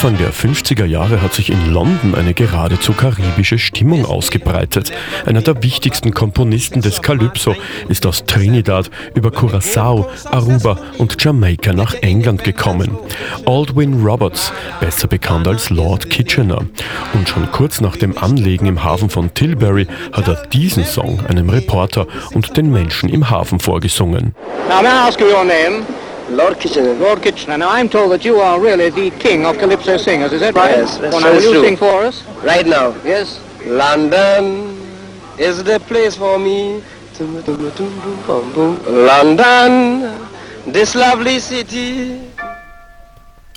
Anfang der 50er Jahre hat sich in London eine geradezu karibische Stimmung ausgebreitet. Einer der wichtigsten Komponisten des Calypso ist aus Trinidad über Curacao, Aruba und Jamaika nach England gekommen. Aldwin Roberts, besser bekannt als Lord Kitchener. Und schon kurz nach dem Anlegen im Hafen von Tilbury hat er diesen Song einem Reporter und den Menschen im Hafen vorgesungen. Now, may I ask you your name? Lord Kitchener. Lord Kitchener. Now, I'm told that you are really the king of calypso singers. Is that right? Yes, that's well, now, will you true. sing for us? Right now. Yes. London is the place for me. London, this lovely city.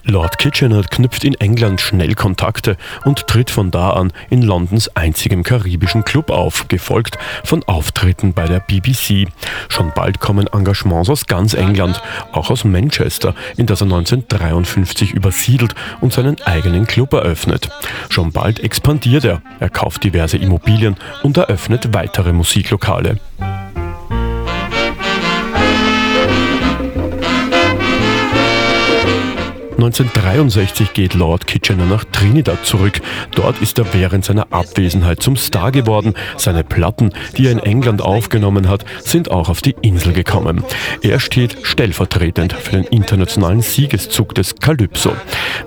Lord Kitchener knüpft in England schnell Kontakte und tritt von da an in Londons einzigem karibischen Club auf, gefolgt von Auftritten bei der BBC. Schon bald kommen Engagements aus ganz England, auch aus Manchester, in das er 1953 übersiedelt und seinen eigenen Club eröffnet. Schon bald expandiert er, er kauft diverse Immobilien und eröffnet weitere Musiklokale. 1963 geht Lord Kitchener nach Trinidad zurück. Dort ist er während seiner Abwesenheit zum Star geworden. Seine Platten, die er in England aufgenommen hat, sind auch auf die Insel gekommen. Er steht stellvertretend für den internationalen Siegeszug des Calypso.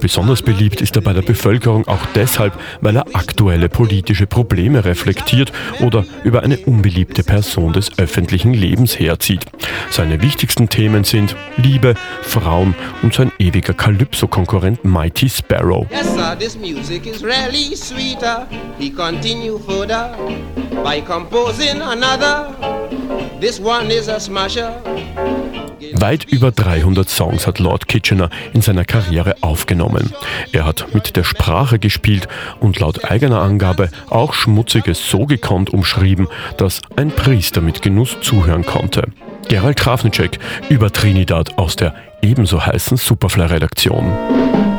Besonders beliebt ist er bei der Bevölkerung auch deshalb, weil er aktuelle politische Probleme reflektiert oder über eine unbeliebte Person des öffentlichen Lebens herzieht. Seine wichtigsten Themen sind Liebe, Frauen und sein ewiger Calypso-Konkurrent Mighty Sparrow. Yes, sir, this music is really sweeter. He continue further by composing another. This one is a smasher. Weit über 300 Songs hat Lord Kitchener in seiner Karriere aufgenommen. Er hat mit der Sprache gespielt und laut eigener Angabe auch Schmutziges so gekonnt umschrieben, dass ein Priester mit Genuss zuhören konnte. Gerald Krafnicek über Trinidad aus der ebenso heißen Superfly-Redaktion.